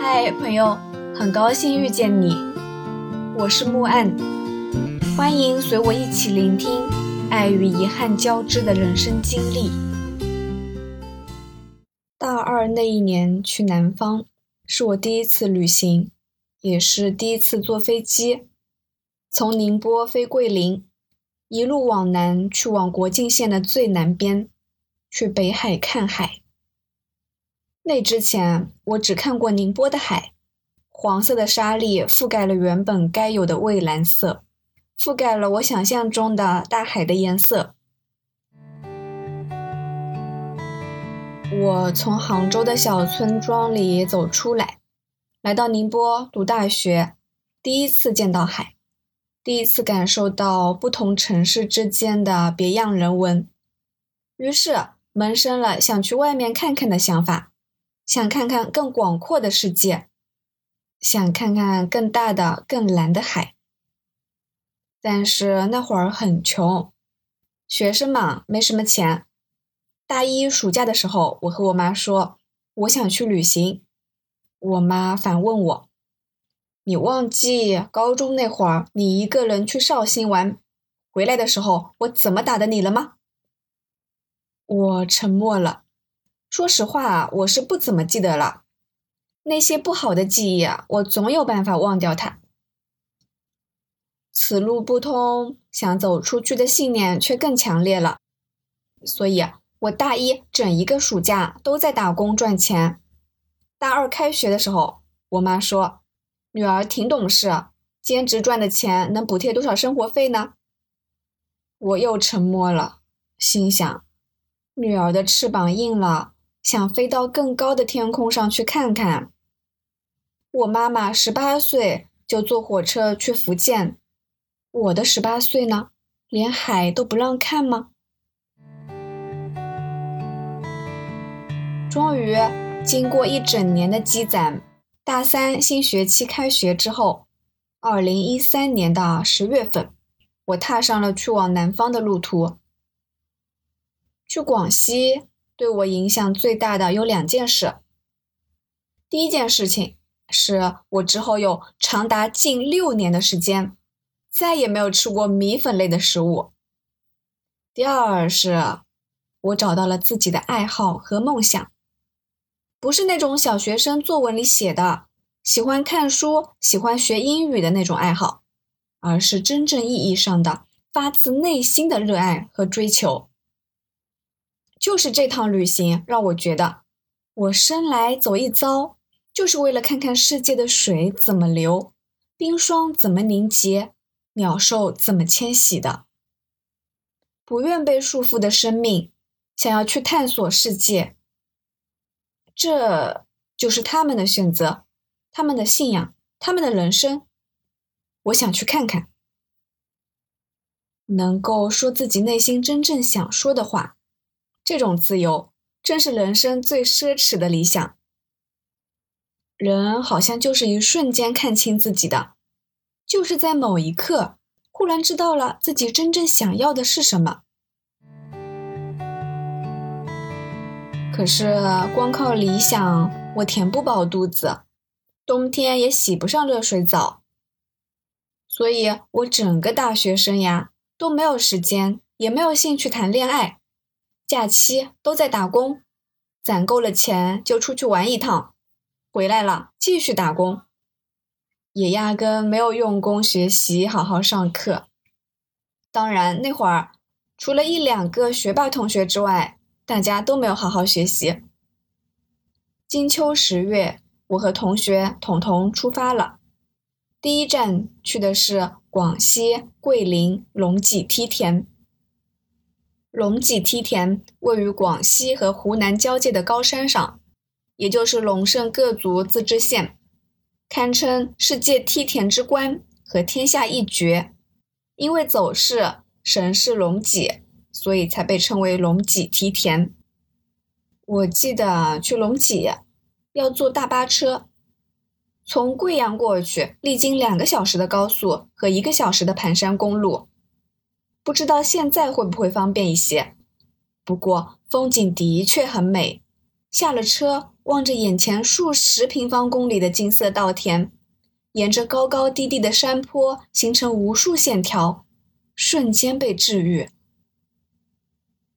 嗨，朋友，很高兴遇见你，我是木岸，欢迎随我一起聆听爱与遗憾交织的人生经历。大二那一年去南方，是我第一次旅行，也是第一次坐飞机，从宁波飞桂林，一路往南去往国境线的最南边，去北海看海。那之前，我只看过宁波的海，黄色的沙粒覆盖了原本该有的蔚蓝色，覆盖了我想象中的大海的颜色。我从杭州的小村庄里走出来，来到宁波读大学，第一次见到海，第一次感受到不同城市之间的别样人文，于是萌生了想去外面看看的想法。想看看更广阔的世界，想看看更大的、更蓝的海。但是那会儿很穷，学生嘛，没什么钱。大一暑假的时候，我和我妈说，我想去旅行。我妈反问我：“你忘记高中那会儿，你一个人去绍兴玩，回来的时候我怎么打的你了吗？”我沉默了。说实话啊，我是不怎么记得了。那些不好的记忆啊，我总有办法忘掉它。此路不通，想走出去的信念却更强烈了。所以，我大一整一个暑假都在打工赚钱。大二开学的时候，我妈说：“女儿挺懂事，兼职赚的钱能补贴多少生活费呢？”我又沉默了，心想：女儿的翅膀硬了。想飞到更高的天空上去看看。我妈妈十八岁就坐火车去福建，我的十八岁呢，连海都不让看吗？终于，经过一整年的积攒，大三新学期开学之后，二零一三年的十月份，我踏上了去往南方的路途，去广西。对我影响最大的有两件事。第一件事情是我之后有长达近六年的时间再也没有吃过米粉类的食物。第二是，我找到了自己的爱好和梦想，不是那种小学生作文里写的喜欢看书、喜欢学英语的那种爱好，而是真正意义上的发自内心的热爱和追求。就是这趟旅行让我觉得，我生来走一遭，就是为了看看世界的水怎么流，冰霜怎么凝结，鸟兽怎么迁徙的。不愿被束缚的生命，想要去探索世界。这就是他们的选择，他们的信仰，他们的人生。我想去看看，能够说自己内心真正想说的话。这种自由正是人生最奢侈的理想。人好像就是一瞬间看清自己的，就是在某一刻忽然知道了自己真正想要的是什么。可是光靠理想，我填不饱肚子，冬天也洗不上热水澡，所以我整个大学生涯都没有时间，也没有兴趣谈恋爱。假期都在打工，攒够了钱就出去玩一趟，回来了继续打工，也压根没有用功学习，好好上课。当然那会儿除了一两个学霸同学之外，大家都没有好好学习。金秋十月，我和同学彤彤出发了，第一站去的是广西桂林龙脊梯田。龙脊梯田位于广西和湖南交界的高山上，也就是龙胜各族自治县，堪称世界梯田之冠和天下一绝。因为走势神似龙脊，所以才被称为龙脊梯田。我记得去龙脊要坐大巴车，从贵阳过去，历经两个小时的高速和一个小时的盘山公路。不知道现在会不会方便一些，不过风景的确很美。下了车，望着眼前数十平方公里的金色稻田，沿着高高低低的山坡形成无数线条，瞬间被治愈。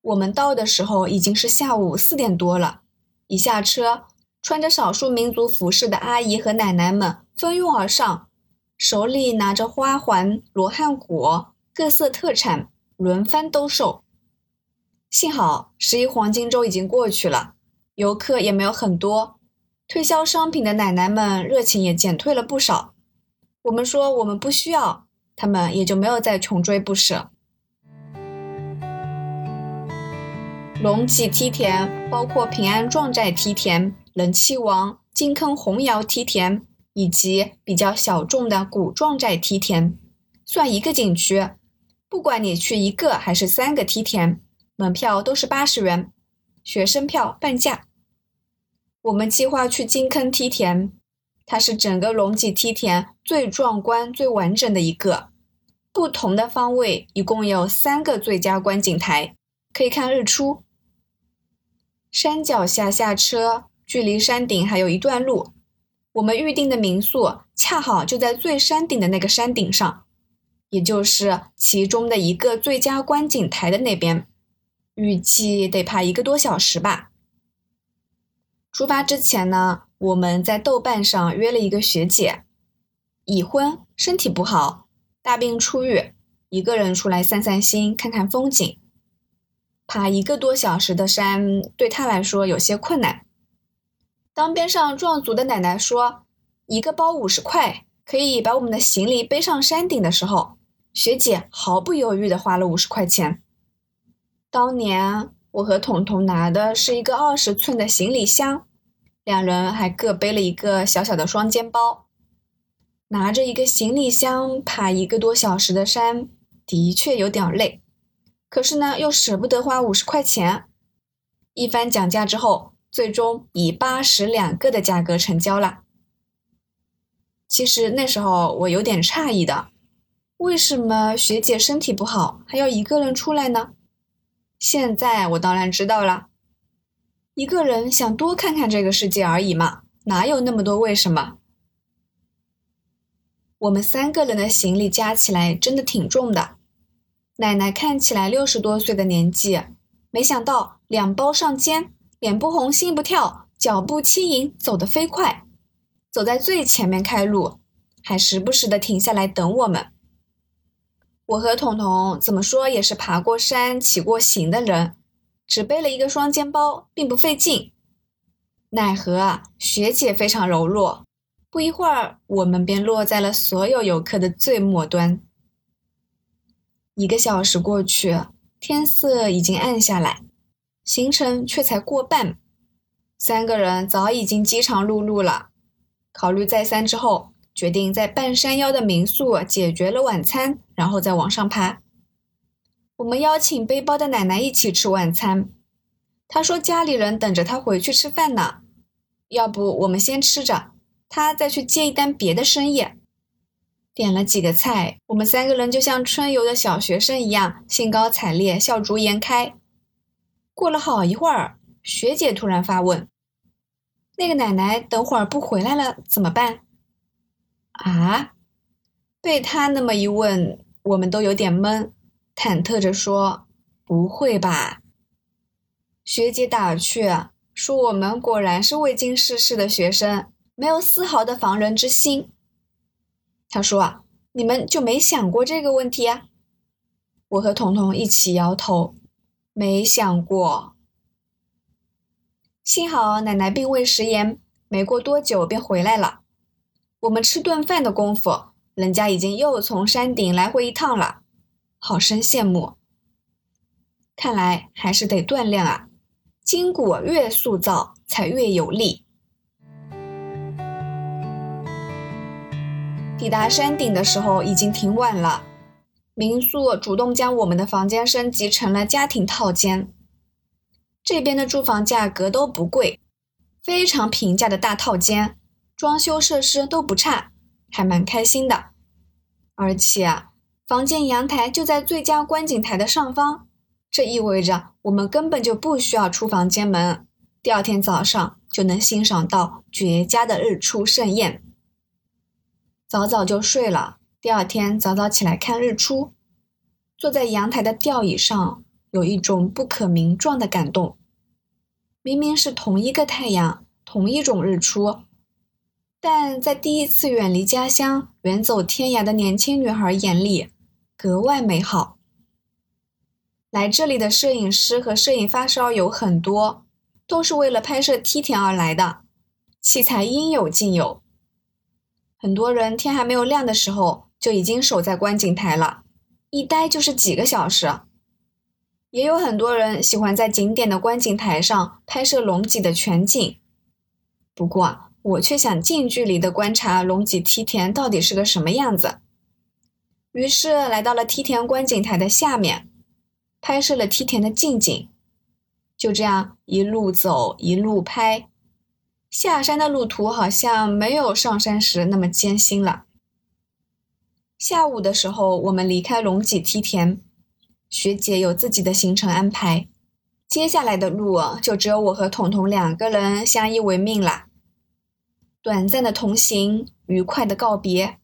我们到的时候已经是下午四点多了，一下车，穿着少数民族服饰的阿姨和奶奶们蜂拥而上，手里拿着花环、罗汉果、各色特产，轮番兜售。幸好十一黄金周已经过去了，游客也没有很多，推销商品的奶奶们热情也减退了不少。我们说我们不需要，他们也就没有再穷追不舍。龙脊梯田包括平安壮寨梯田、人气王、金坑红窑梯田，以及比较小众的古壮寨梯田，算一个景区。不管你去一个还是三个梯田，门票都是八十元，学生票半价。我们计划去金坑梯田，它是整个龙脊梯田最壮观、最完整的一个。不同的方位一共有三个最佳观景台，可以看日出。山脚下下车，距离山顶还有一段路。我们预定的民宿恰好就在最山顶的那个山顶上，也就是其中的一个最佳观景台的那边。预计得爬一个多小时吧。出发之前呢，我们在豆瓣上约了一个学姐，已婚，身体不好，大病初愈，一个人出来散散心，看看风景。爬一个多小时的山对他来说有些困难。当边上壮族的奶奶说一个包五十块可以把我们的行李背上山顶的时候，学姐毫不犹豫地花了五十块钱。当年我和彤彤拿的是一个二十寸的行李箱，两人还各背了一个小小的双肩包，拿着一个行李箱爬一个多小时的山，的确有点累。可是呢，又舍不得花五十块钱，一番讲价之后，最终以八十两个的价格成交了。其实那时候我有点诧异的，为什么学姐身体不好还要一个人出来呢？现在我当然知道了，一个人想多看看这个世界而已嘛，哪有那么多为什么？我们三个人的行李加起来真的挺重的。奶奶看起来六十多岁的年纪，没想到两包上肩，脸不红心不跳，脚步轻盈，走得飞快，走在最前面开路，还时不时的停下来等我们。我和彤彤怎么说也是爬过山、骑过行的人，只背了一个双肩包，并不费劲。奈何啊，学姐非常柔弱，不一会儿，我们便落在了所有游客的最末端。一个小时过去，天色已经暗下来，行程却才过半，三个人早已经饥肠辘辘了。考虑再三之后，决定在半山腰的民宿解决了晚餐，然后再往上爬。我们邀请背包的奶奶一起吃晚餐，她说家里人等着她回去吃饭呢，要不我们先吃着，她再去接一单别的生意。点了几个菜，我们三个人就像春游的小学生一样，兴高采烈，笑逐颜开。过了好一会儿，学姐突然发问：“那个奶奶等会儿不回来了怎么办？”啊！被他那么一问，我们都有点懵，忐忑着说：“不会吧？”学姐打趣说：“我们果然是未经世事的学生，没有丝毫的防人之心。”他说：“啊，你们就没想过这个问题啊？”我和彤彤一起摇头，没想过。幸好奶奶并未食言，没过多久便回来了。我们吃顿饭的功夫，人家已经又从山顶来回一趟了，好生羡慕。看来还是得锻炼啊，筋骨越塑造才越有力。抵达山顶的时候已经挺晚了，民宿主动将我们的房间升级成了家庭套间。这边的住房价格都不贵，非常平价的大套间，装修设施都不差，还蛮开心的。而且房间阳台就在最佳观景台的上方，这意味着我们根本就不需要出房间门，第二天早上就能欣赏到绝佳的日出盛宴。早早就睡了，第二天早早起来看日出，坐在阳台的吊椅上，有一种不可名状的感动。明明是同一个太阳，同一种日出，但在第一次远离家乡、远走天涯的年轻女孩眼里，格外美好。来这里的摄影师和摄影发烧友很多，都是为了拍摄梯田而来的，器材应有尽有。很多人天还没有亮的时候就已经守在观景台了，一待就是几个小时。也有很多人喜欢在景点的观景台上拍摄龙脊的全景，不过我却想近距离的观察龙脊梯田到底是个什么样子。于是来到了梯田观景台的下面，拍摄了梯田的近景。就这样一路走一路拍，下山的路途好像没有上山时那么艰辛了。下午的时候，我们离开龙脊梯田。学姐有自己的行程安排，接下来的路就只有我和彤彤两个人相依为命啦。短暂的同行，愉快的告别。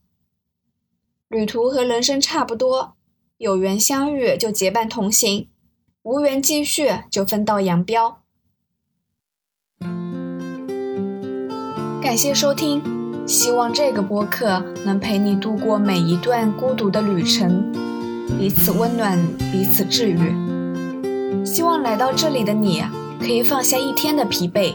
旅途和人生差不多，有缘相遇就结伴同行，无缘继续就分道扬镳。感谢收听，希望这个播客能陪你度过每一段孤独的旅程。彼此温暖，彼此治愈。希望来到这里的你，可以放下一天的疲惫，